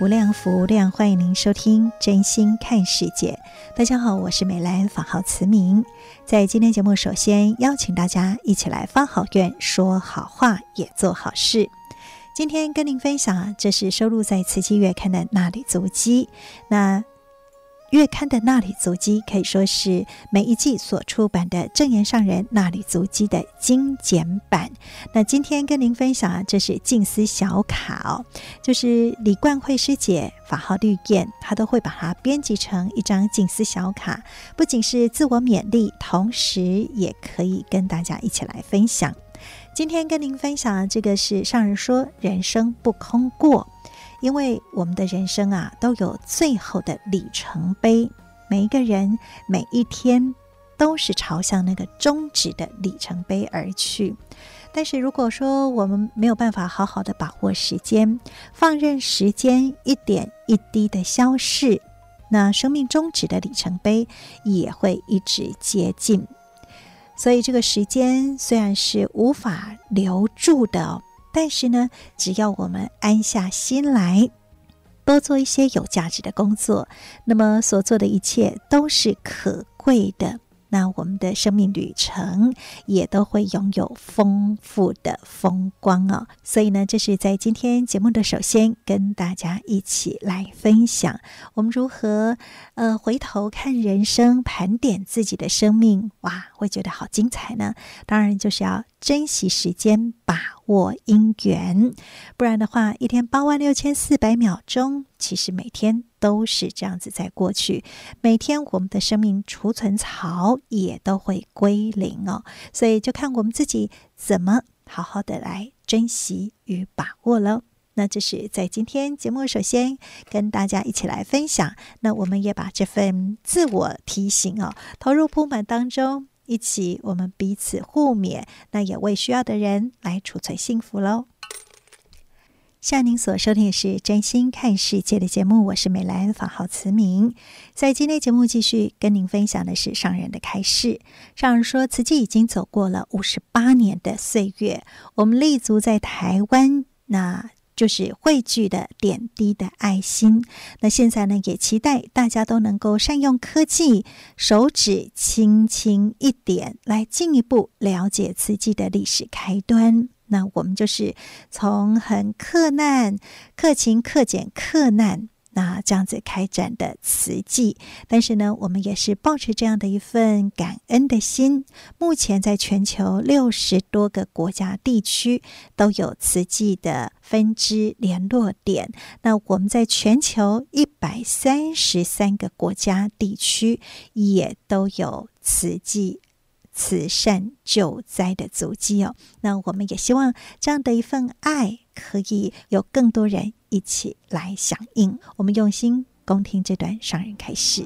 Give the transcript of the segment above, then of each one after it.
无量福无量，欢迎您收听《真心看世界》。大家好，我是美兰，法号慈明。在今天节目，首先邀请大家一起来发好愿，说好话，也做好事。今天跟您分享，这是收录在《慈济月刊》的那里足迹。那月刊的纳履足迹可以说是每一季所出版的正言上人纳履足迹的精简版。那今天跟您分享啊，这是静思小卡哦，就是李冠慧师姐法号绿燕，她都会把它编辑成一张静思小卡，不仅是自我勉励，同时也可以跟大家一起来分享。今天跟您分享啊，这个是上人说人生不空过。因为我们的人生啊，都有最后的里程碑，每一个人每一天都是朝向那个终止的里程碑而去。但是如果说我们没有办法好好的把握时间，放任时间一点一滴的消逝，那生命终止的里程碑也会一直接近。所以这个时间虽然是无法留住的。但是呢，只要我们安下心来，多做一些有价值的工作，那么所做的一切都是可贵的。那我们的生命旅程也都会拥有丰富的风光哦。所以呢，这是在今天节目的首先跟大家一起来分享，我们如何呃回头看人生，盘点自己的生命，哇，会觉得好精彩呢。当然就是要珍惜时间，把握因缘，不然的话，一天八万六千四百秒钟，其实每天。都是这样子在过去，每天我们的生命储存槽也都会归零哦，所以就看我们自己怎么好好的来珍惜与把握了。那这是在今天节目首先跟大家一起来分享，那我们也把这份自我提醒哦投入铺满当中，一起我们彼此互勉，那也为需要的人来储存幸福喽。像您所收听的是《真心看世界》的节目，我是美兰，法号慈明。在今天节目继续跟您分享的是上人的开示。上人说，慈济已经走过了五十八年的岁月，我们立足在台湾，那就是汇聚的点滴的爱心。那现在呢，也期待大家都能够善用科技，手指轻轻一点，来进一步了解慈济的历史开端。那我们就是从很克难、克勤、克俭、克难，那这样子开展的慈济。但是呢，我们也是抱持这样的一份感恩的心。目前在全球六十多个国家地区都有慈济的分支联络点。那我们在全球一百三十三个国家地区也都有慈济。慈善救灾的足迹哦，那我们也希望这样的一份爱可以有更多人一起来响应。我们用心恭听这段上人开始。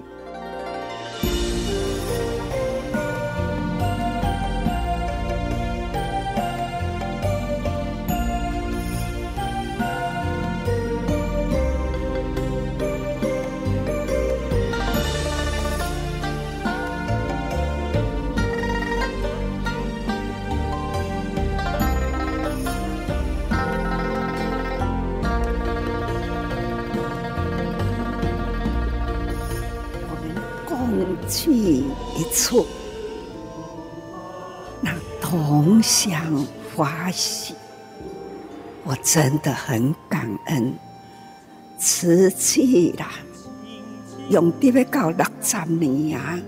去一处，那同享法喜，我真的很感恩。慈济啦，用得要到六十年啊，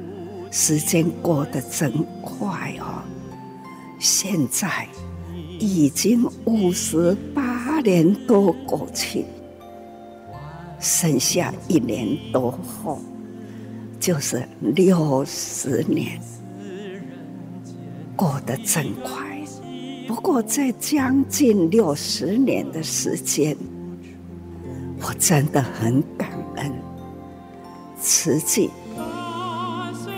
时间过得真快哦。现在已经五十八年多过去，剩下一年多后就是六十年，过得真快。不过这将近六十年的时间，我真的很感恩，慈济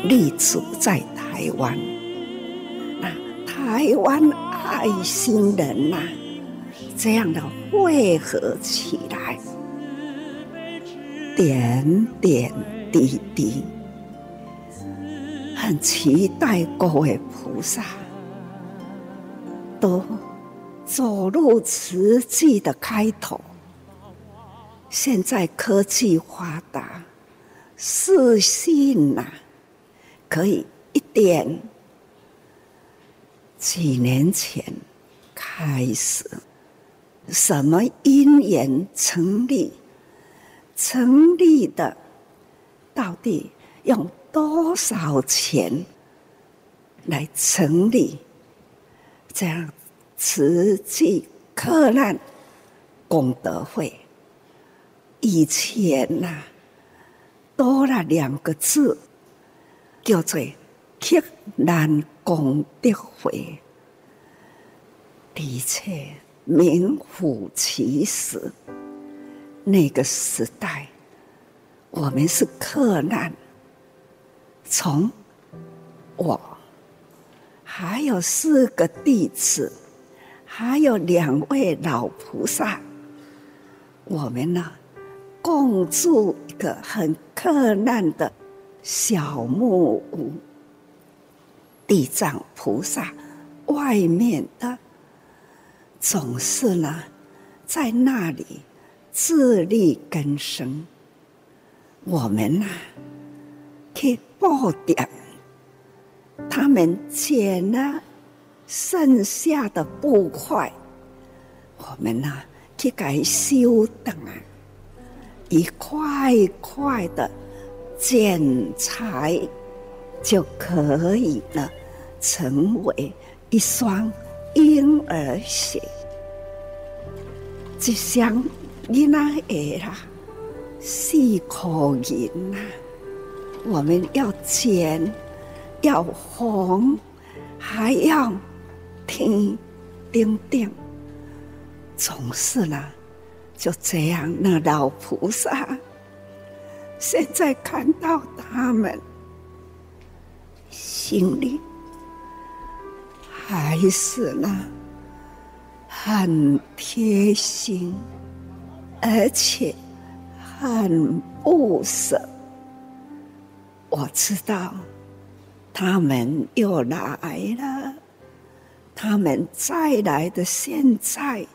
立足在台湾，那台湾爱心人呐、这样的汇合起来，点点滴滴，很期待各位菩萨。都走入慈济的开头。现在科技发达，视讯呐，可以一点。几年前开始，什么因缘成立？成立的到底用多少钱来成立？这样，慈济克难功德会以前呐、啊，多了两个字，叫做克难功德会。的确，名副其实。那个时代，我们是克难，从我。还有四个弟子，还有两位老菩萨，我们呢，共住一个很克难的小木屋。地藏菩萨外面的总是呢，在那里自力更生。我们呢，去布点。他们捡了剩下的布块，我们呢去改修等啊，一块一块的剪裁就可以了，成为一双婴儿鞋。就像你那鞋啦，四口银呐，我们要剪。要红，还要天丁丁，总是呢，就这样。那老菩萨现在看到他们，心里还是呢很贴心，而且很不舍。我知道。他们又来了，他们再来的现在，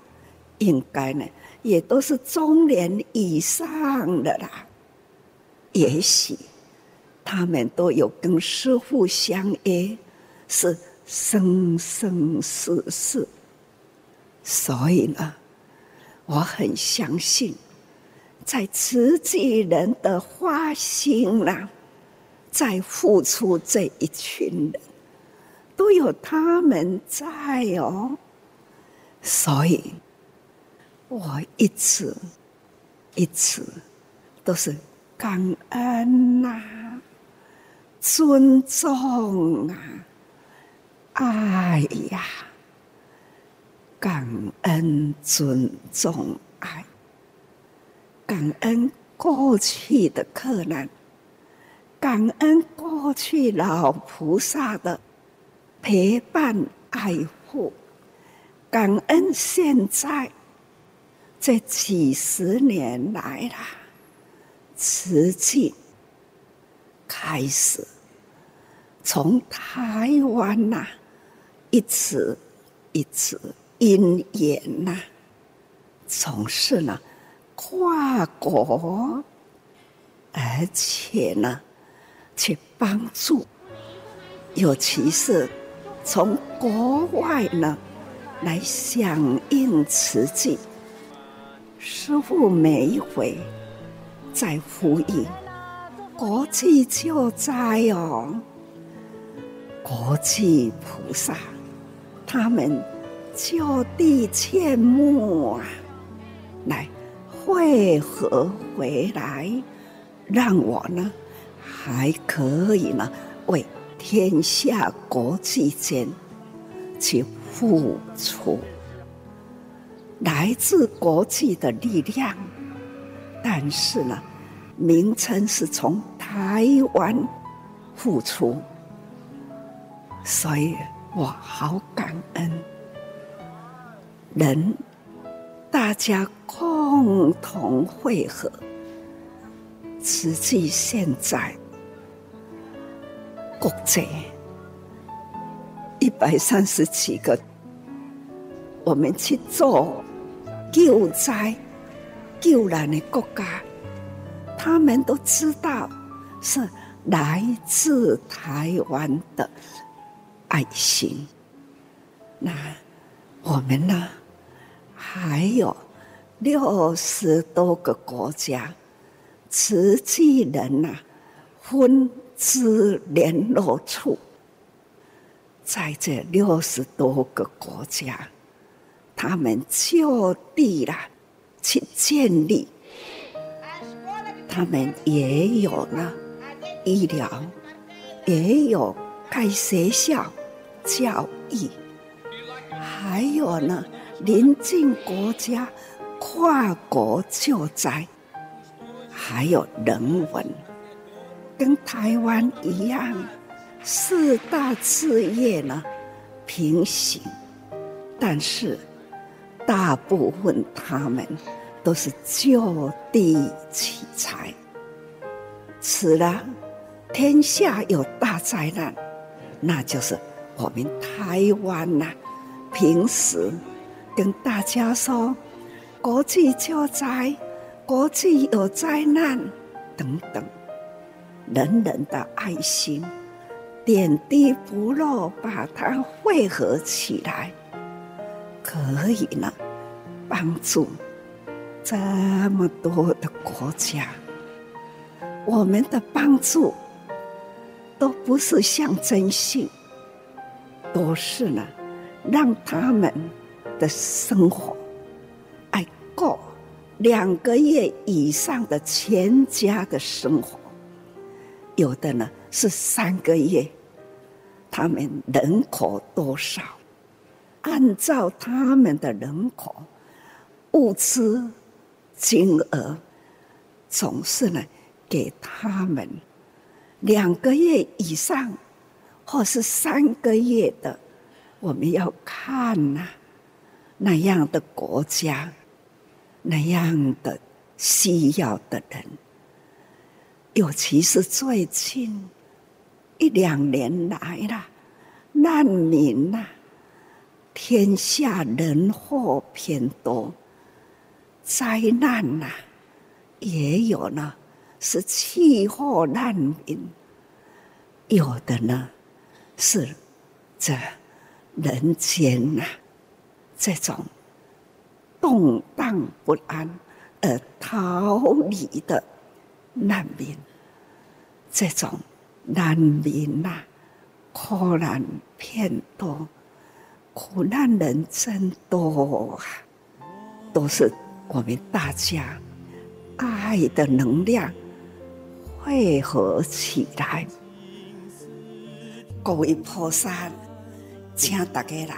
应该呢也都是中年以上的啦。也许他们都有跟师父相约，是生生世世。所以呢，我很相信，在慈济人的花心啦。在付出这一群人，都有他们在哦，所以我一直一直都是感恩呐、啊，尊重啊，爱呀，感恩尊重爱，感恩过去的克难。感恩过去老菩萨的陪伴爱护，感恩现在这几十年来啦，慈济开始从台湾呐、一直一直因缘呐，总是呢跨国，而且呢。去帮助，尤其是从国外呢来响应慈济。师父每一回在呼吁，国际救灾哦，国际菩萨，他们就地迁墓啊，来汇合回来，让我呢还可以呢为天下国际间去付出，来自国际的力量，但是呢。名称是从台湾付出，所以我好感恩。人大家共同汇合，实际现在国际一百三十几个，我们去做救灾救难的国家。他们都知道是来自台湾的爱心。那我们呢？还有六十多个国家，慈济人呐，分支联络处，在这六十多个国家，他们就地了去建立。他们也有了医疗，也有盖学校、教育，还有呢，邻近国家跨国救灾，还有人文，跟台湾一样，四大事业呢平行，但是大部分他们。都是就地取材。此了天下有大灾难，那就是我们台湾呐、平时跟大家说，国际救灾，国际有灾难等等，人人的爱心，点滴不漏，把它汇合起来，可以呢，帮助。这么多的国家，我们的帮助都不是象征性，都是呢，让他们的生活爱过两个月以上的全家的生活，有的呢是三个月，他们人口多少，按照他们的人口物资。金额总是呢，给他们两个月以上，或是三个月的，我们要看呐、那样的国家，那样的需要的人，尤其是最近一两年来了，难民呐、天下人祸偏多。灾难呐、也有呢，是气候难民；有的呢，是这人间呐、这种动荡不安而逃离的难民。这种难民呐、啊，苦难偏多，苦难人真多啊，都是。我们大家爱的能量汇合起来，各位菩萨，请大家人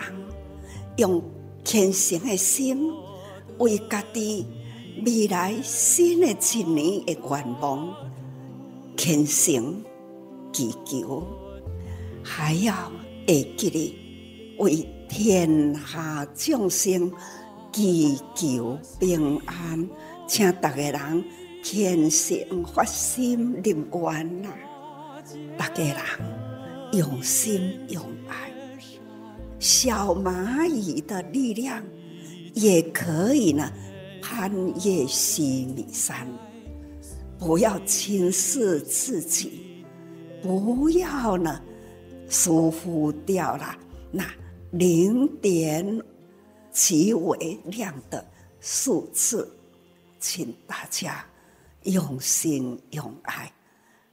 用虔诚的心，为家己未来新的一年的愿望虔诚祈求，还要会记得为天下众生。祈求平安，请大家人虔诚发心立愿呐！大家人用心用爱，小蚂蚁的力量也可以呢，攀越须弥山。不要轻视自己，不要呢疏忽掉了那零点。极为量的数字，请大家用心用爱，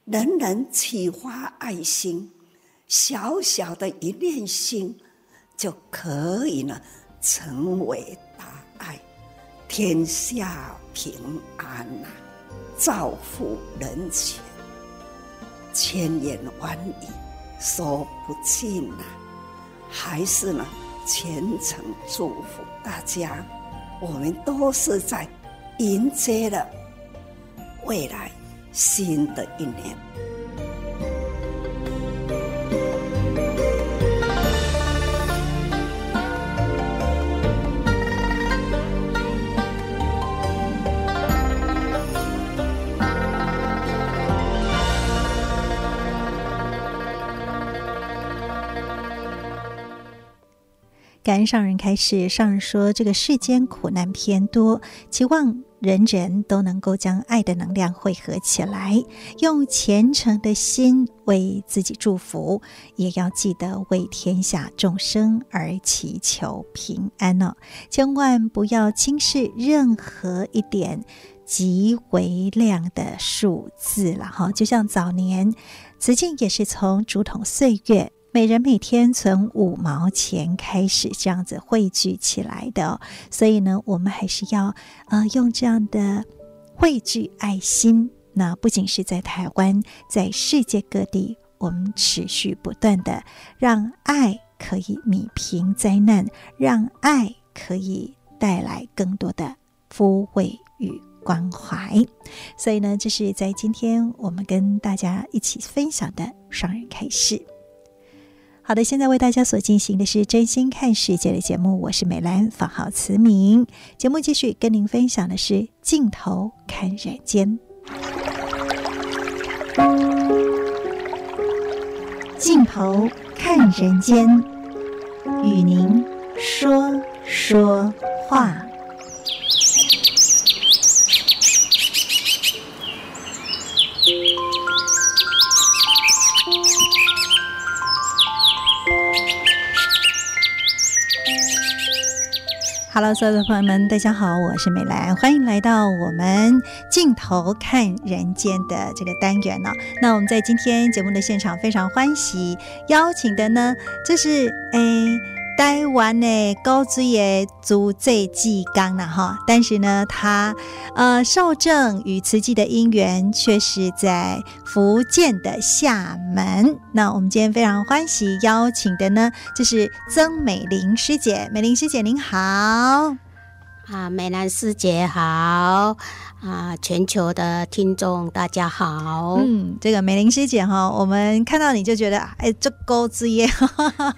人人启发爱心，小小的一念心就可以呢，成为，天下平安呐，造福人前，千言万语说不尽呐，还是呢，虔诚祝福大家，我们都是在迎接了未来新的一年。感恩上人开始，上人说：“这个世间苦难偏多，期望人人都能够将爱的能量汇合起来，用虔诚的心为自己祝福，也要记得为天下众生而祈求平安哦！千万不要轻视任何一点极为亮的数字了哈！就像早年慈济也是从竹筒岁月。”每人每天存五毛钱开始这样子汇聚起来的，哦，所以呢，我们还是要呃用这样的汇聚爱心。那不仅是在台湾，在世界各地，我们持续不断的让爱可以弭平灾难，让爱可以带来更多的抚慰与关怀。所以呢，这是在今天我们跟大家一起分享的双人开始。好的，现在为大家所进行的是真心看世界的节目，我是美兰，法号慈明。节目继续跟您分享的是镜头看人间，镜头看人间，与您说说话。Hello，所有的朋友们，大家好，我是美兰，欢迎来到我们镜头看人间的这个单元呢。那我们在今天节目的现场非常欢喜邀请的呢，就是诶。台湾的高水的足迹技工了哈，但是呢，他呃受正与慈济的因缘却是在福建的厦门。那我们今天非常欢喜邀请的呢，就是曾美玲师姐。美玲师姐您好，啊，美兰师姐好。啊！全球的听众大家好，嗯，这个美玲师姐哈，我们看到你就觉得哎，这钩子耶，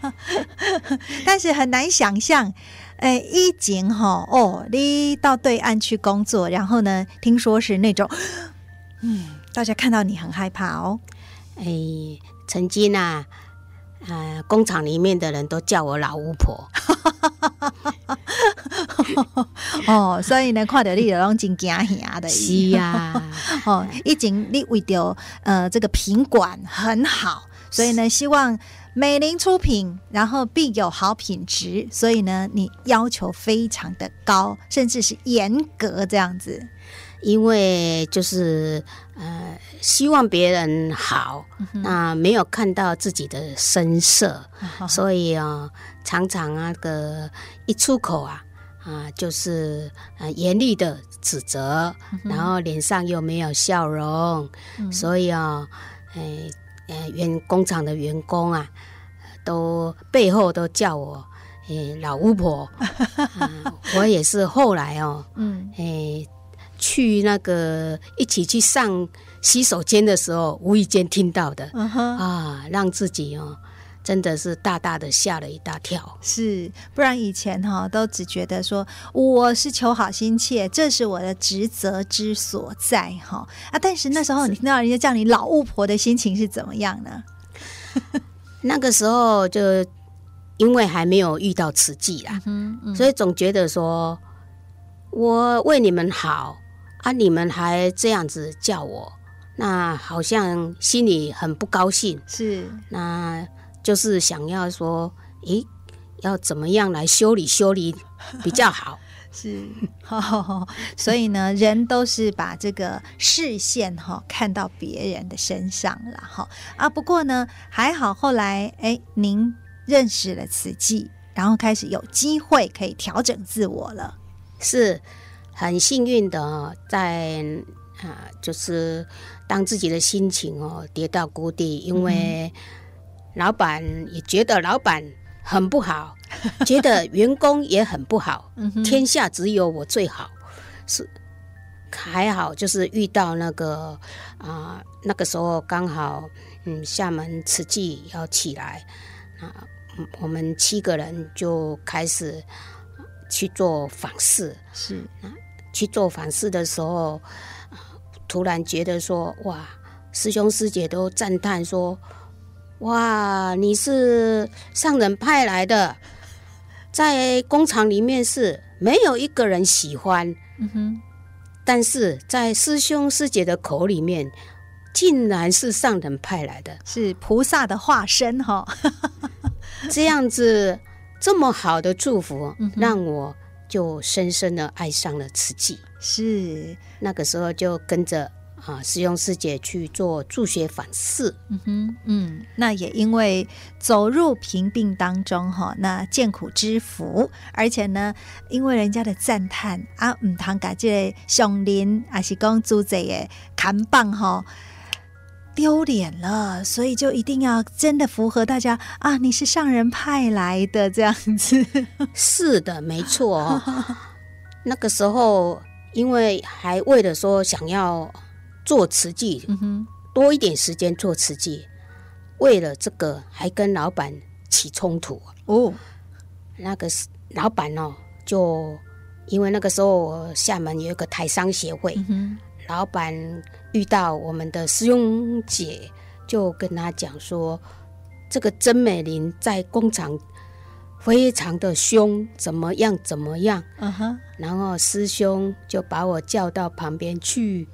但是很难想象，哎，一景哈哦，你到对岸去工作，然后呢，听说是那种，嗯，大家看到你很害怕哦，哎，曾经啊。呃，工厂里面的人都叫我老巫婆。哦，所以呢，看到你就拢真惊吓的。是呀、啊，哦，以前你为着呃这个品管很好，所以呢，希望美玲出品，然后必有好品质，所以呢，你要求非常的高，甚至是严格这样子。因为就是呃，希望别人好，那、嗯呃、没有看到自己的声色，嗯、所以啊、呃，常常那个一出口啊啊、呃，就是呃严厉的指责，嗯、然后脸上又没有笑容，嗯、所以啊，呃呃，员工厂的员工啊，都背后都叫我呃老巫婆、呃，我也是后来哦，嗯，诶。去那个一起去上洗手间的时候，无意间听到的，uh huh. 啊，让自己哦，真的是大大的吓了一大跳。是，不然以前哈都只觉得说我是求好心切，这是我的职责之所在哈啊。但是那时候你听到人家叫你老巫婆的心情是怎么样呢？那个时候就因为还没有遇到慈济啦，嗯嗯、所以总觉得说我为你们好。啊！你们还这样子叫我，那好像心里很不高兴。是，那就是想要说，诶，要怎么样来修理修理比较好？是，哦，所以呢，人都是把这个视线哈、哦、看到别人的身上了哈啊。不过呢，还好后来哎，您认识了慈济，然后开始有机会可以调整自我了，是很幸运的，在啊，就是当自己的心情哦跌到谷底，因为老板也觉得老板很不好。觉得员工也很不好，天下只有我最好，是还好，就是遇到那个啊、呃，那个时候刚好，嗯，厦门慈济要起来啊，我们七个人就开始去做访视，是。啊，去做访视的时候，突然觉得说，哇，师兄师姐都赞叹说，哇，你是上人派来的。在工厂里面是没有一个人喜欢，嗯哼，但是在师兄师姐的口里面，竟然是上人派来的，是菩萨的化身哈。这样子这么好的祝福，让我就深深的爱上了慈济。是那个时候就跟着。啊，师兄师姐去做助学反思，嗯哼，嗯，那也因为走入贫病当中哈，那见苦知福，而且呢，因为人家的赞叹啊，唔通把这个上林还是讲猪仔的看棒哈丢脸了，所以就一定要真的符合大家啊，你是上人派来的这样子，是的，没错。那个时候，因为还为了说想要。做瓷器，多一点时间做瓷器，为了这个还跟老板起冲突哦。那个老板哦，就因为那个时候厦门有一个台商协会，嗯、老板遇到我们的师兄姐，就跟他讲说，这个曾美玲在工厂非常的凶，怎么样怎么样，嗯哼，然后师兄就把我叫到旁边去。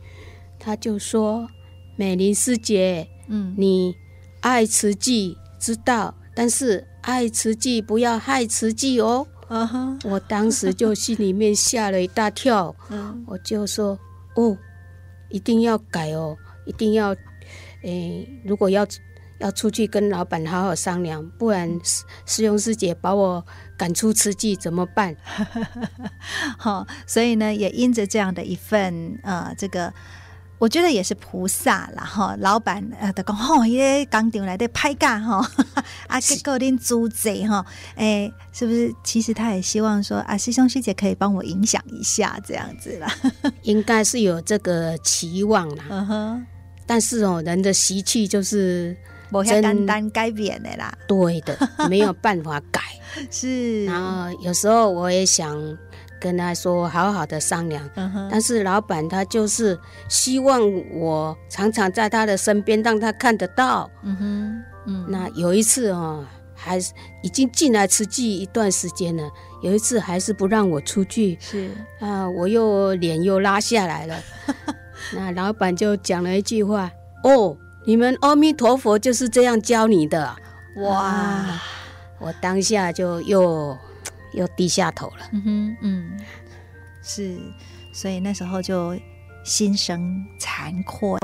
他就说：“美玲师姐，嗯，你爱慈济知道，但是爱慈济不要害慈济哦。Uh. 我当时就心里面吓了一大跳，嗯，我就说：“哦，一定要改哦，一定要，诶，如果要要出去跟老板好好商量，不然师师兄师姐把我赶出慈济怎么办？” 好，所以呢，也因着这样的一份呃，这个。我觉得也是菩萨啦哈，老板呃，他讲吼，伊个工厂来的歹教哈，啊，结果恁租贼哈，哎，是不是？其实他也希望说啊，师兄师姐可以帮我影响一下这样子啦，应该是有这个期望啦。嗯哼，但是哦，人的习气就是不简单改变的啦，对的，没有办法改。是，然后有时候我也想。跟他说好好的商量，嗯、但是老板他就是希望我常常在他的身边，让他看得到。嗯哼，嗯，那有一次哦，还是已经进来吃鸡一段时间了，有一次还是不让我出去，是啊，我又脸又拉下来了。那老板就讲了一句话：“哦，你们阿弥陀佛就是这样教你的。”哇，啊、我当下就又。又低下头了。嗯哼，嗯，是，所以那时候就心生惭愧，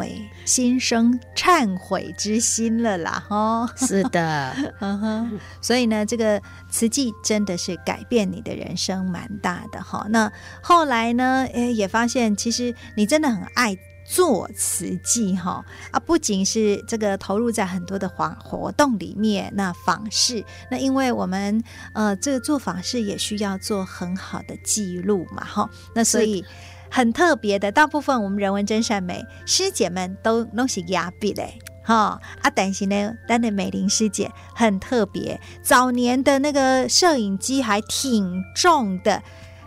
心生忏悔之心了啦。哈，是的，嗯哼。所以呢，这个慈济真的是改变你的人生蛮大的哈。那后来呢，诶，也发现其实你真的很爱。做慈济哈啊，不仅是这个投入在很多的活活动里面，那访视，那因为我们呃这个做访视也需要做很好的记录嘛哈，那所以很特别的，大部分我们人文真善美师姐们都弄起压笔嘞哈啊，但是呢，但的美玲师姐很特别，早年的那个摄影机还挺重的。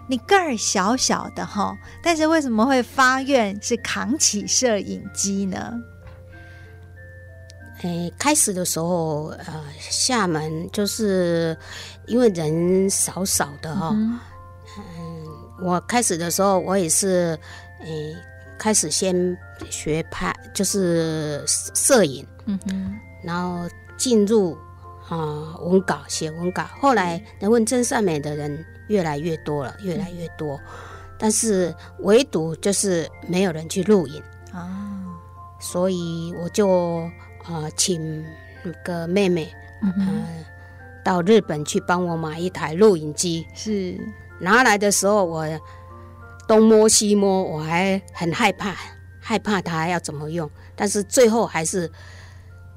你个儿小小的哈，但是为什么会发愿是扛起摄影机呢？诶，开始的时候，呃，厦门就是因为人少少的哈，嗯，嗯，我开始的时候，我也是，诶，开始先学拍，就是摄影，嗯哼，然后进入啊、呃、文稿写文稿，后来能问真善美的人。越来越多了，越来越多。嗯、但是唯独就是没有人去录影啊，所以我就呃请那个妹妹，嗯、呃，到日本去帮我买一台录影机。是拿来的时候，我东摸西摸，我还很害怕，害怕它要怎么用。但是最后还是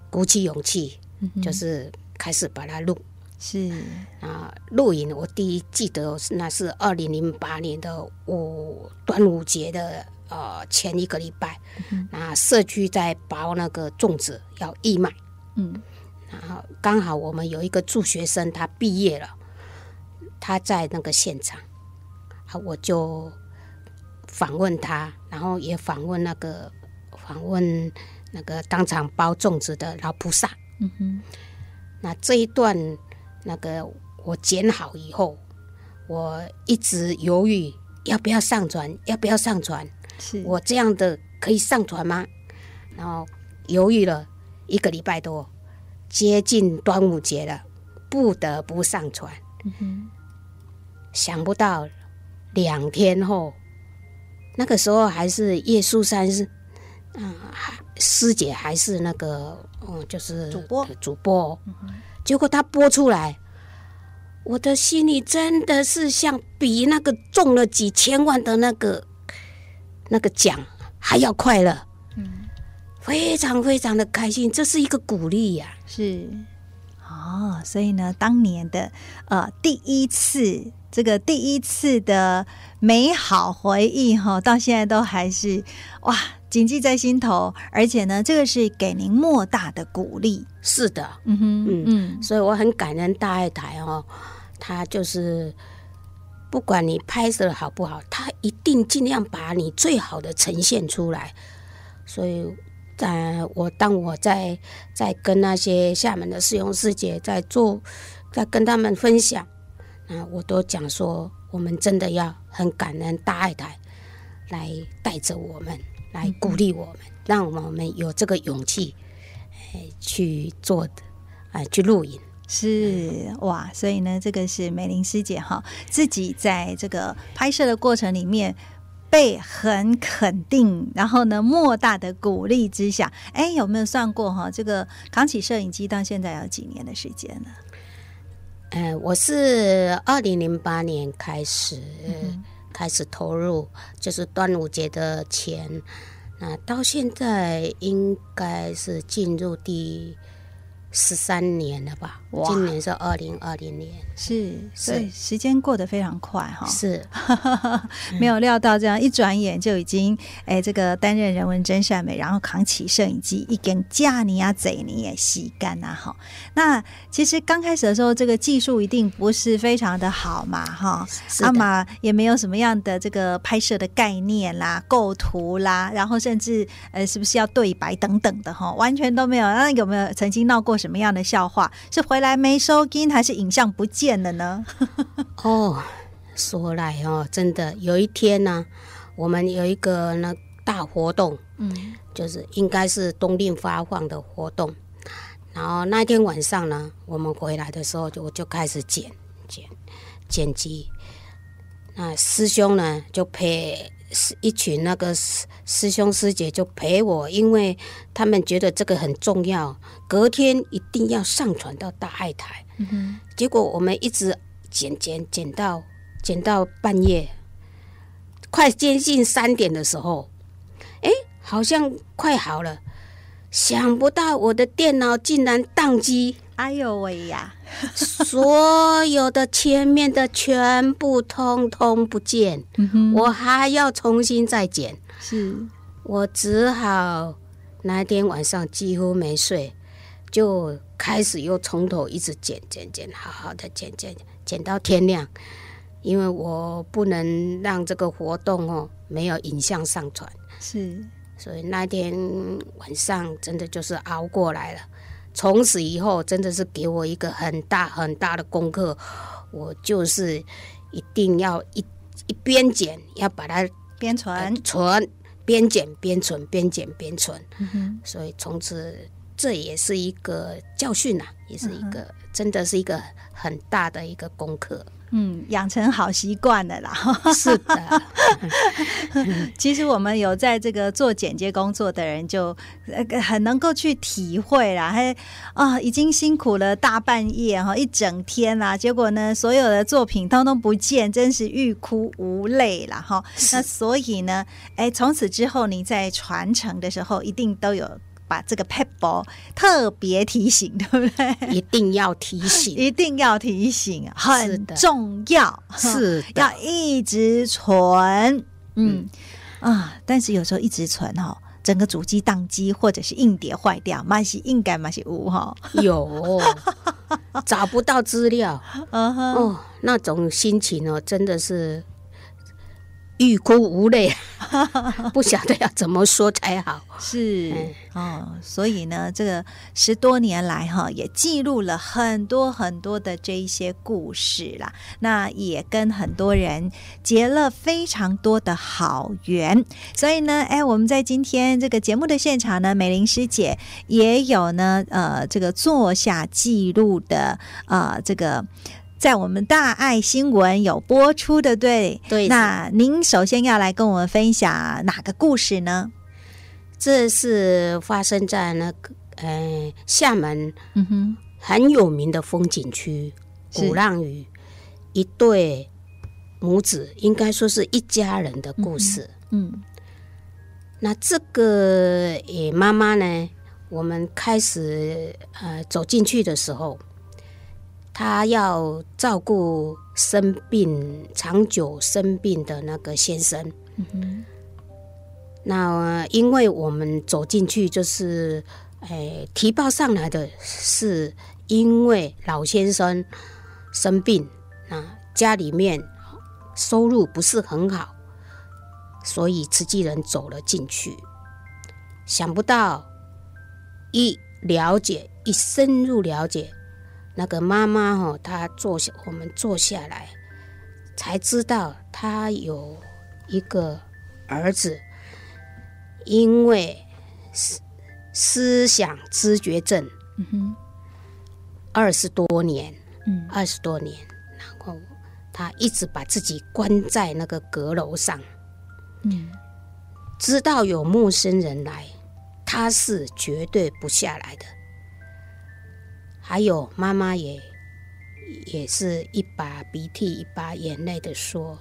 鼓起勇气，嗯、就是开始把它录。是。啊，露营我第一记得那是二零零八年的五端午节的呃前一个礼拜，嗯、那社区在包那个粽子要义卖，嗯，然后刚好我们有一个助学生他毕业了，他在那个现场，啊，我就访问他，然后也访问那个访问那个当场包粽子的老菩萨，嗯哼，那这一段。那个我剪好以后，我一直犹豫要不要上传，要不要上传？是我这样的可以上传吗？然后犹豫了一个礼拜多，接近端午节了，不得不上传。嗯哼，想不到两天后，那个时候还是叶素珊是，嗯，师姐还是那个，嗯，就是主播，主播。嗯结果他播出来，我的心里真的是像比那个中了几千万的那个那个奖还要快乐，嗯，非常非常的开心，这是一个鼓励呀，是，哦，所以呢，当年的呃第一次，这个第一次的美好回忆哈，到现在都还是哇。谨记在心头，而且呢，这个是给您莫大的鼓励。是的，嗯哼，嗯嗯，所以我很感恩大爱台哦，他就是不管你拍摄的好不好，他一定尽量把你最好的呈现出来。所以，在我当我在在跟那些厦门的师兄师姐在做，在跟他们分享，啊，我都讲说，我们真的要很感恩大爱台来带着我们。来鼓励我们，让我们有这个勇气，哎去做的，啊，去录影是哇，所以呢，这个是美玲师姐哈，自己在这个拍摄的过程里面被很肯定，然后呢，莫大的鼓励之下，哎，有没有算过哈？这个扛起摄影机到现在有几年的时间呢？呃，我是二零零八年开始。嗯开始投入就是端午节的前，那到现在应该是进入第十三年了吧？哇今年是二零二零年，是，所以时间过得非常快哈。是，没有料到这样一转眼就已经哎，这个担任人文真善美，然后扛起摄影机，一根架你啊，贼你也吸干呐哈。那其实刚开始的时候，这个技术一定不是非常的好嘛哈，阿玛也没有什么样的这个拍摄的概念啦、构图啦，然后甚至呃，是不是要对白等等的哈，完全都没有。那有没有曾经闹过？什么样的笑话？是回来没收音，还是影像不见了呢？哦，说来哦，真的有一天呢，我们有一个那大活动，嗯，就是应该是冬令发放的活动。然后那天晚上呢，我们回来的时候就我就开始剪剪剪辑。那师兄呢就陪。是一群那个师师兄师姐就陪我，因为他们觉得这个很重要，隔天一定要上传到大爱台。结果我们一直剪剪剪到剪到半夜，快接近三点的时候，哎，好像快好了，想不到我的电脑竟然宕机。哎呦喂呀！所有的前面的全部通通不见，嗯、我还要重新再剪。是，我只好那天晚上几乎没睡，就开始又从头一直剪剪剪，好好的剪剪剪到天亮，因为我不能让这个活动哦没有影像上传。是，所以那天晚上真的就是熬过来了。从此以后，真的是给我一个很大很大的功课。我就是一定要一一边剪，要把它边存、呃、存，边剪边存，边剪边存。嗯、所以从此这也是一个教训呐、啊，也是一个、嗯、真的是一个很大的一个功课。嗯，养成好习惯了啦。是的，其实我们有在这个做剪接工作的人，就很能够去体会啦。还啊，已经辛苦了大半夜哈，一整天啦，结果呢，所有的作品通通不见，真是欲哭无泪了哈。那所以呢，哎，从此之后你在传承的时候，一定都有。把这个撇步特别提醒，对不对？一定要提醒，一定要提醒，很重要，是的，要一直存。嗯，嗯。啊，但是有时候一直存哦，整个主机宕机，或者是硬碟坏掉，嘛是应该嘛是无哈，有。找不到资料，嗯哼，哦，那种心情哦，真的是。欲哭无泪，不晓得要怎么说才好。是哦，所以呢，这个十多年来哈，也记录了很多很多的这一些故事啦。那也跟很多人结了非常多的好缘。所以呢，哎，我们在今天这个节目的现场呢，美玲师姐也有呢，呃，这个坐下记录的，呃，这个。在我们大爱新闻有播出的，对对。那您首先要来跟我们分享哪个故事呢？这是发生在那个呃厦门，嗯哼，很有名的风景区鼓浪屿，一对母子，应该说是一家人的故事。嗯，嗯，那这个诶妈妈呢，我们开始呃走进去的时候。他要照顾生病、长久生病的那个先生。嗯。那因为我们走进去，就是，哎，提报上来的是因为老先生生病，啊，家里面收入不是很好，所以慈济人走了进去。想不到一了解，一深入了解。那个妈妈哈，她坐下，我们坐下来，才知道她有一个儿子，因为思思想知觉症，嗯哼，二十多年，嗯，二十多年，然后他一直把自己关在那个阁楼上，嗯，知道有陌生人来，他是绝对不下来的。还有妈妈也也是一把鼻涕一把眼泪的说：“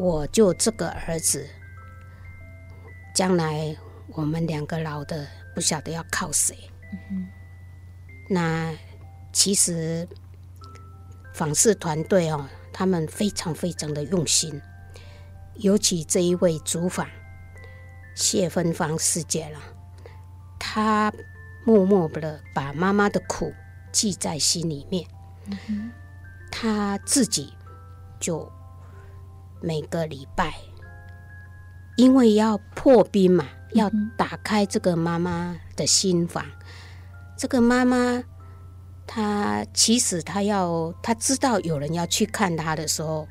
我就这个儿子，将来我们两个老的不晓得要靠谁。嗯”那其实访视团队哦，他们非常非常的用心，尤其这一位主访谢芬芳师姐了，他。默默的把妈妈的苦记在心里面，嗯，他自己就每个礼拜，因为要破冰嘛，要打开这个妈妈的心房。嗯、这个妈妈，她其实她要，她知道有人要去看她的时候，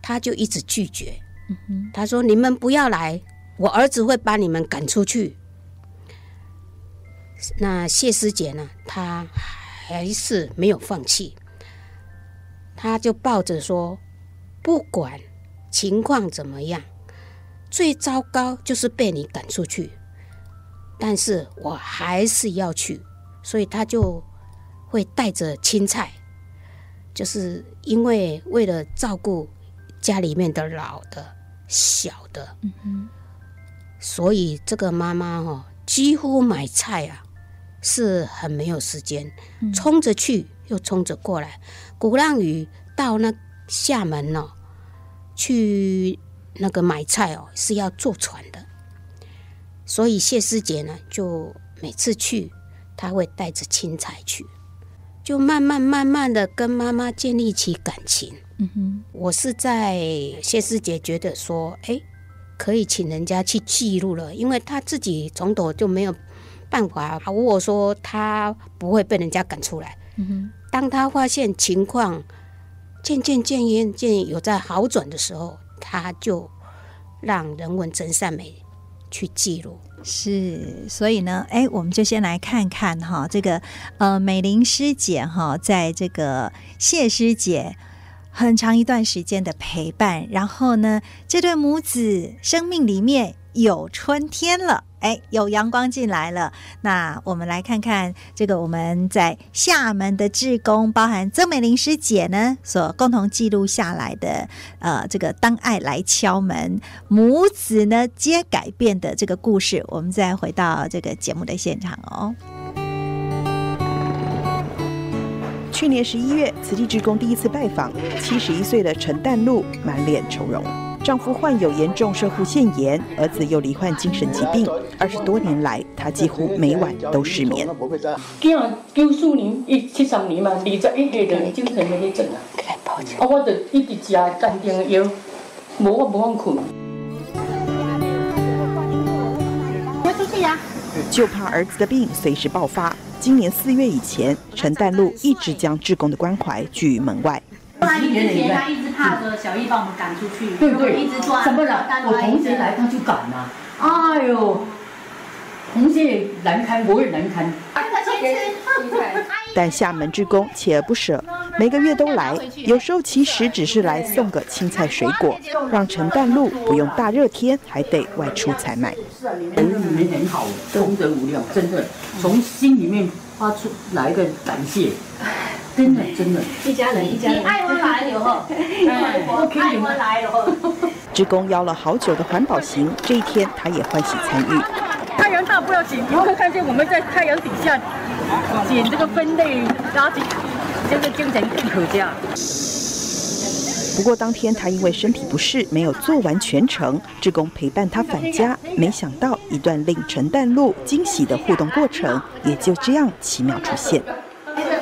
她就一直拒绝。嗯、她说：“你们不要来，我儿子会把你们赶出去。”那谢师姐呢？她还是没有放弃，她就抱着说：“不管情况怎么样，最糟糕就是被你赶出去，但是我还是要去。”所以她就会带着青菜，就是因为为了照顾家里面的老的、小的，嗯，所以这个妈妈哦，几乎买菜啊。是很没有时间，冲着去又冲着过来。鼓浪屿到那厦门哦，去那个买菜哦，是要坐船的。所以谢师姐呢，就每次去，她会带着青菜去，就慢慢慢慢的跟妈妈建立起感情。嗯哼，我是在谢师姐觉得说，哎，可以请人家去记录了，因为她自己从头就没有。办法如果说他不会被人家赶出来。嗯哼，当他发现情况渐渐渐渐渐有在好转的时候，他就让人文真善美去记录。是，所以呢，哎，我们就先来看看哈，这个呃美玲师姐哈，在这个谢师姐很长一段时间的陪伴，然后呢，这对母子生命里面有春天了，哎，有阳光进来了。那我们来看看这个我们在厦门的志工，包含曾美玲师姐呢所共同记录下来的，呃，这个当爱来敲门，母子呢皆改变的这个故事。我们再回到这个节目的现场哦。去年十一月，慈济志工第一次拜访，七十一岁的陈淡露满脸愁容。丈夫患有严重摄护腺炎，儿子又罹患精神疾病，二十多年来，她几乎每晚都失眠。九四年一七三年嘛，二十一岁就精神啊。啊，我就一直吃淡定的药，无我无法困。我出去呀。就怕儿子的病随时爆发。今年四月以前，陈淡露一直将志工的关怀拒于门外。他一直他一直怕着小易把我们赶出去，对对，一直抓。怎么了？我同学来他就赶啊。哎呦，同学也难堪，我也难堪。但厦门职工锲而不舍，每个月都来，有时候其实只是来送个青菜水果，让陈淡路不用大热天还得外出采买。人你们很好，功德无量，真的从心里面发出来一个感谢，真的真的。一家人一家人，你爱我来了后，我爱我来了。职工邀了好久的环保行，这一天他也欢喜参与。太阳大不要紧，你会看见我们在太阳底下捡这个分类垃圾，这个精神更可嘉。不过当天他因为身体不适，没有做完全程。志工陪伴他返家，没想到一段令陈淡露惊喜的互动过程，也就这样奇妙出现。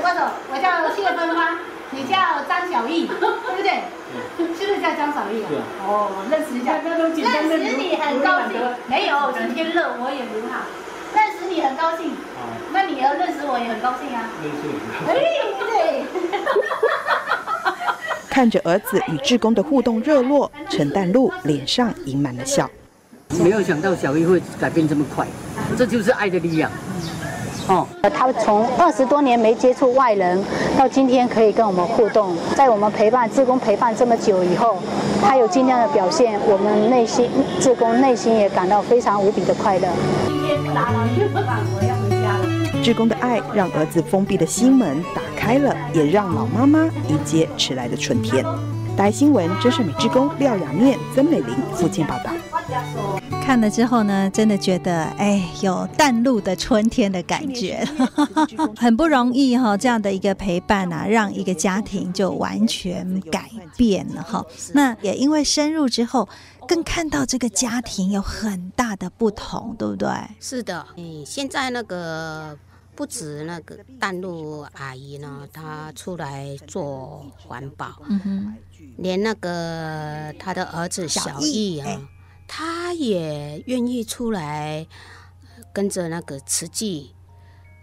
我叫谢芬芳，你叫张小艺，对不对？是不是叫张小艺啊？哦，认识一下，认识你很高兴。没有，今天热，我也不怕。认识你很高兴。那你要认识我也很高兴啊。认识你。哎，对。看着儿子与志工的互动热络，陈淡露脸上盈满了笑。没有想到小艺会改变这么快，这就是爱的力量。哦，他从二十多年没接触外人，到今天可以跟我们互动，在我们陪伴志工陪伴这么久以后，他有今天的表现，我们内心志工内心也感到非常无比的快乐。今天打完就不管我要回家了。志工的爱让儿子封闭的心门打开了，也让老妈妈迎接迟来的春天。台新闻，真善美志工廖雅念、曾美玲附件报道。看了之后呢，真的觉得哎，有淡露的春天的感觉，很不容易哈。这样的一个陪伴啊，让一个家庭就完全改变了哈。那也因为深入之后，更看到这个家庭有很大的不同，对不对？是的，嗯，现在那个。不止那个淡路阿姨呢，她出来做环保，嗯哼，连那个她的儿子小易啊，他也愿意出来跟着那个慈济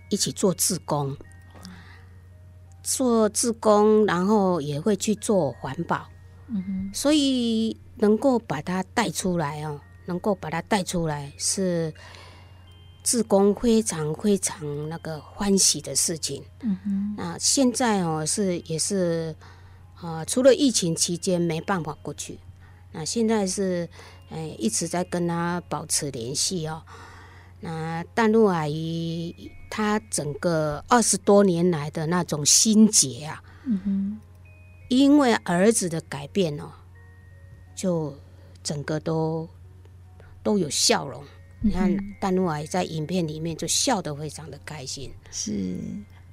一起做志工，做志工，然后也会去做环保，嗯哼，所以能够把他带出来哦，能够把他带出来是。志工非常非常那个欢喜的事情。嗯哼。那现在哦是也是，啊、呃，除了疫情期间没办法过去，那现在是，哎、呃，一直在跟他保持联系哦。那淡露阿姨她整个二十多年来的那种心结啊，嗯哼，因为儿子的改变哦，就整个都都有笑容。你看淡露阿姨在影片里面就笑得非常的开心，是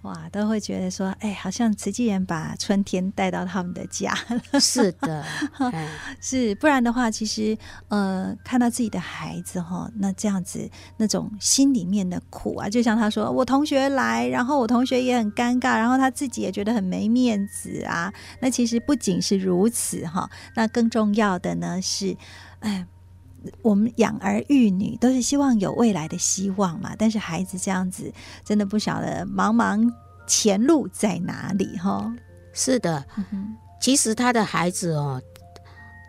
哇，都会觉得说，哎，好像慈济人把春天带到他们的家。是的，是，不然的话，其实呃，看到自己的孩子哈，那这样子那种心里面的苦啊，就像他说，我同学来，然后我同学也很尴尬，然后他自己也觉得很没面子啊。那其实不仅是如此哈，那更重要的呢是，哎。我们养儿育女都是希望有未来的希望嘛，但是孩子这样子真的不晓得茫茫前路在哪里哈。是的，其实他的孩子哦，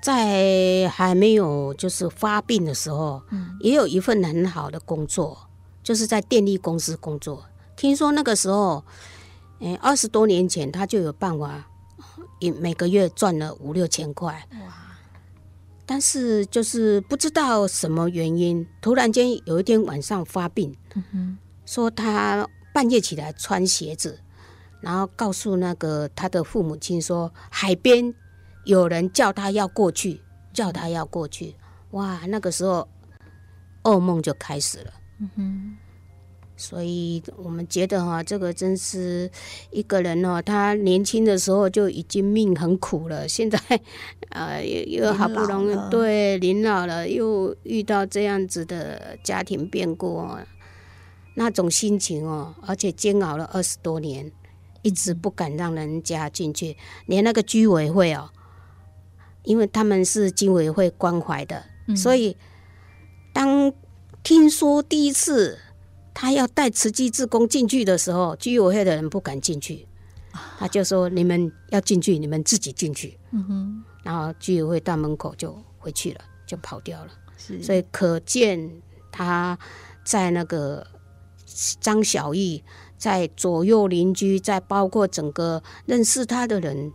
在还没有就是发病的时候，也有一份很好的工作，就是在电力公司工作。听说那个时候，哎，二十多年前他就有办法一每个月赚了五六千块。哇！但是就是不知道什么原因，突然间有一天晚上发病，嗯，说他半夜起来穿鞋子，然后告诉那个他的父母亲说，海边有人叫他要过去，叫他要过去。哇！那个时候噩梦就开始了。嗯哼。所以我们觉得哈，这个真是一个人哦，他年轻的时候就已经命很苦了，现在 呃又又好不容易对临老了，又遇到这样子的家庭变故，那种心情哦，而且煎熬了二十多年，一直不敢让人家进去，连那个居委会哦，因为他们是居委会关怀的，所以当听说第一次。他要带慈济志工进去的时候，居委会的人不敢进去，他就说：“你们要进去，你们自己进去。”嗯哼，然后居委会大门口就回去了，就跑掉了。是，所以可见他在那个张小艺，在左右邻居，在包括整个认识他的人，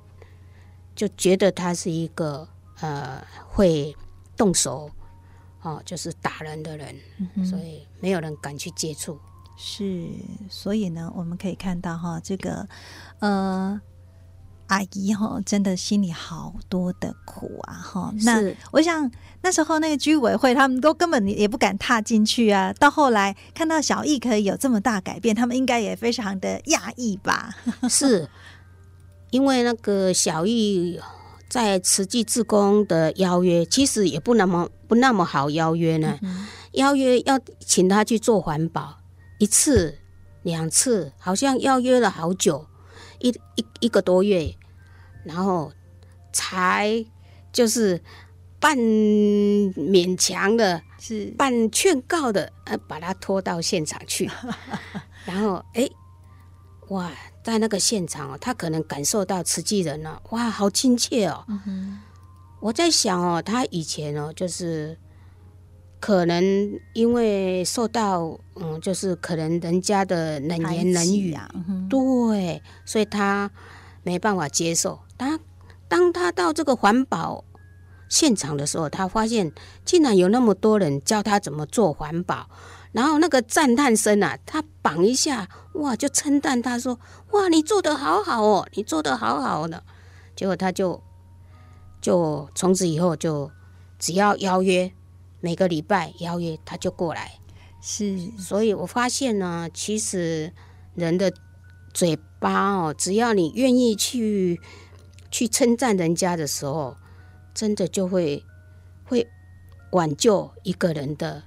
就觉得他是一个呃会动手。哦，就是打人的人，嗯，所以没有人敢去接触。是，所以呢，我们可以看到哈，这个呃阿姨哈，真的心里好多的苦啊哈。那我想那时候那个居委会，他们都根本也不敢踏进去啊。到后来看到小易可以有这么大改变，他们应该也非常的讶异吧？是因为那个小艺。在慈济志工的邀约，其实也不那么不那么好邀约呢。嗯、邀约要请他去做环保，一次两次，好像邀约了好久，一一一个多月，然后才就是半勉强的，是半劝告的，呃，把他拖到现场去，然后哎、欸，哇！在那个现场哦，他可能感受到慈济人了，哇，好亲切哦。我在想哦，他以前哦，就是可能因为受到嗯，就是可能人家的冷言冷语啊，对，所以他没办法接受。当当他到这个环保现场的时候，他发现竟然有那么多人教他怎么做环保。然后那个赞叹声啊，他绑一下，哇，就称赞他说：“哇，你做的好好哦，你做的好好的。”结果他就就从此以后就只要邀约，每个礼拜邀约他就过来。是，所以我发现呢，其实人的嘴巴哦，只要你愿意去去称赞人家的时候，真的就会会挽救一个人的。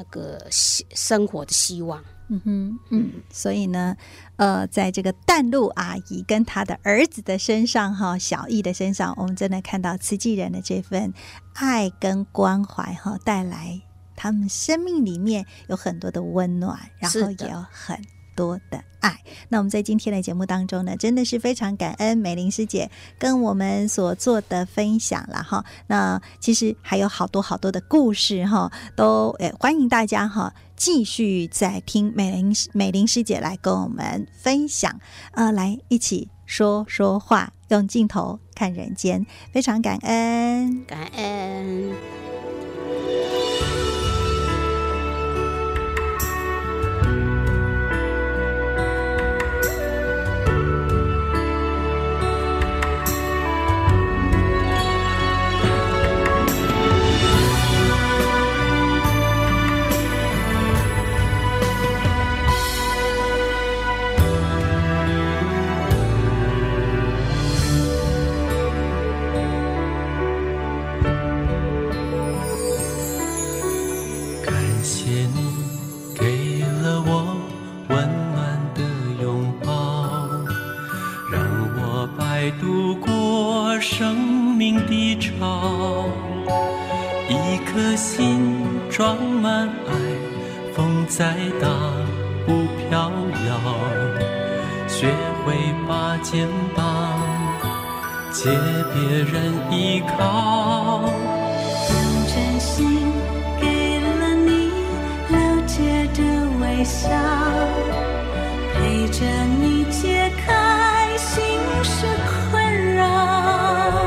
那个生活的希望，嗯哼，嗯，所以呢，呃，在这个淡路阿姨跟她的儿子的身上，哈，小艺的身上，我们真的看到慈济人的这份爱跟关怀，哈，带来他们生命里面有很多的温暖，然后也有很多的爱。那我们在今天的节目当中呢，真的是非常感恩美玲师姐跟我们所做的分享了哈。那其实还有好多好多的故事哈，都诶欢迎大家哈继续在听美玲美玲师姐来跟我们分享，呃，来一起说说话，用镜头看人间，非常感恩，感恩。生命的潮，一颗心装满爱，风再大不飘摇。学会把肩膀借别人依靠，用真心给了你了解的微笑，陪着你解开心事。绕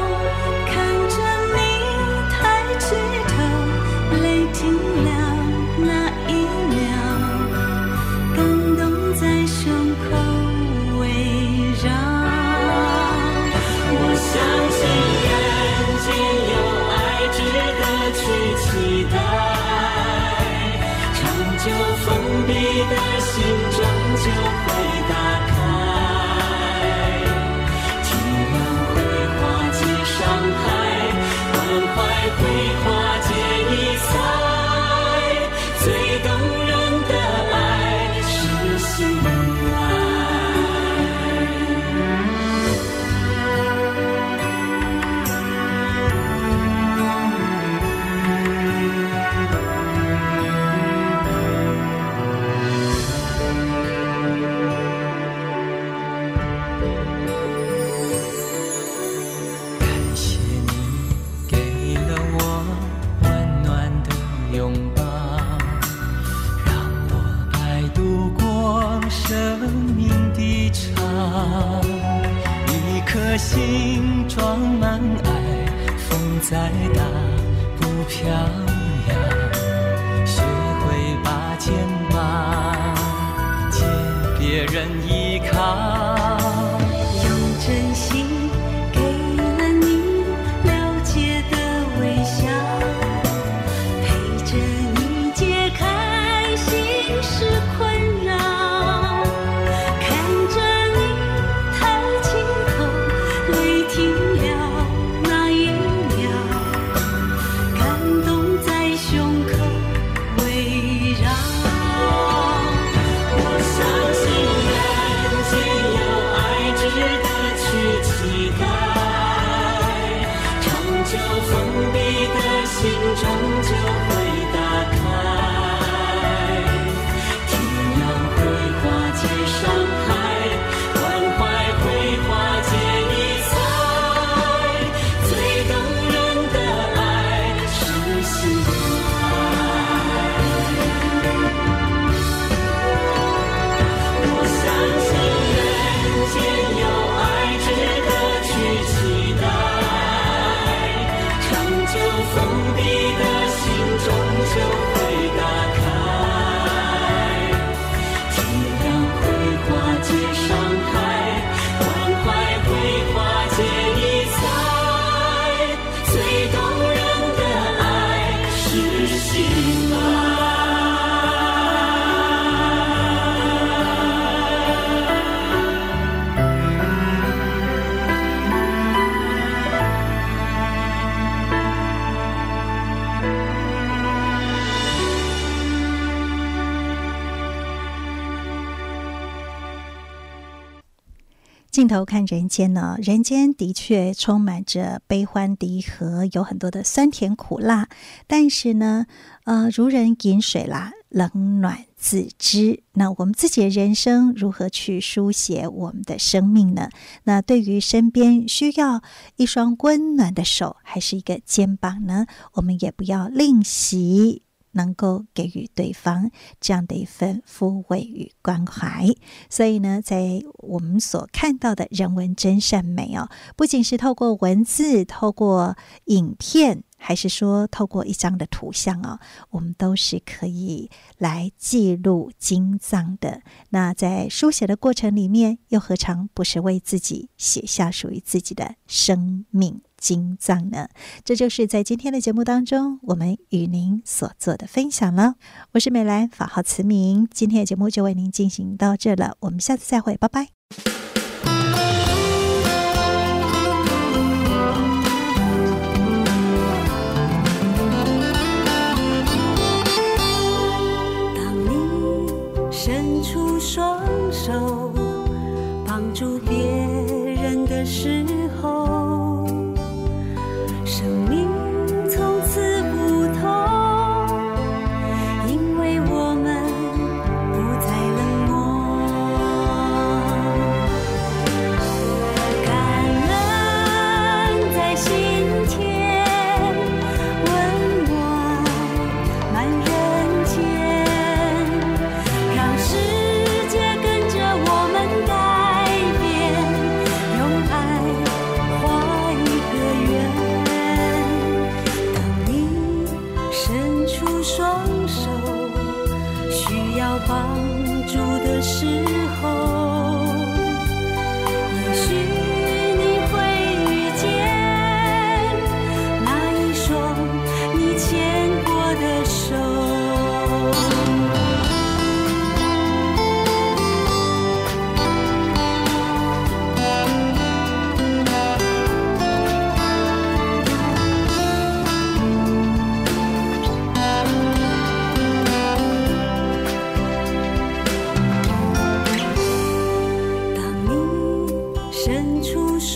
镜头看人间呢，人间的确充满着悲欢离合，有很多的酸甜苦辣。但是呢，呃，如人饮水啦，冷暖自知。那我们自己的人生如何去书写我们的生命呢？那对于身边需要一双温暖的手，还是一个肩膀呢？我们也不要吝惜。能够给予对方这样的一份抚慰与关怀，所以呢，在我们所看到的人文真善美哦，不仅是透过文字、透过影片，还是说透过一张的图像哦，我们都是可以来记录经藏的。那在书写的过程里面，又何尝不是为自己写下属于自己的生命？经藏呢，这就是在今天的节目当中，我们与您所做的分享了。我是美兰，法号慈明，今天的节目就为您进行到这了，我们下次再会，拜拜。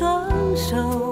放手。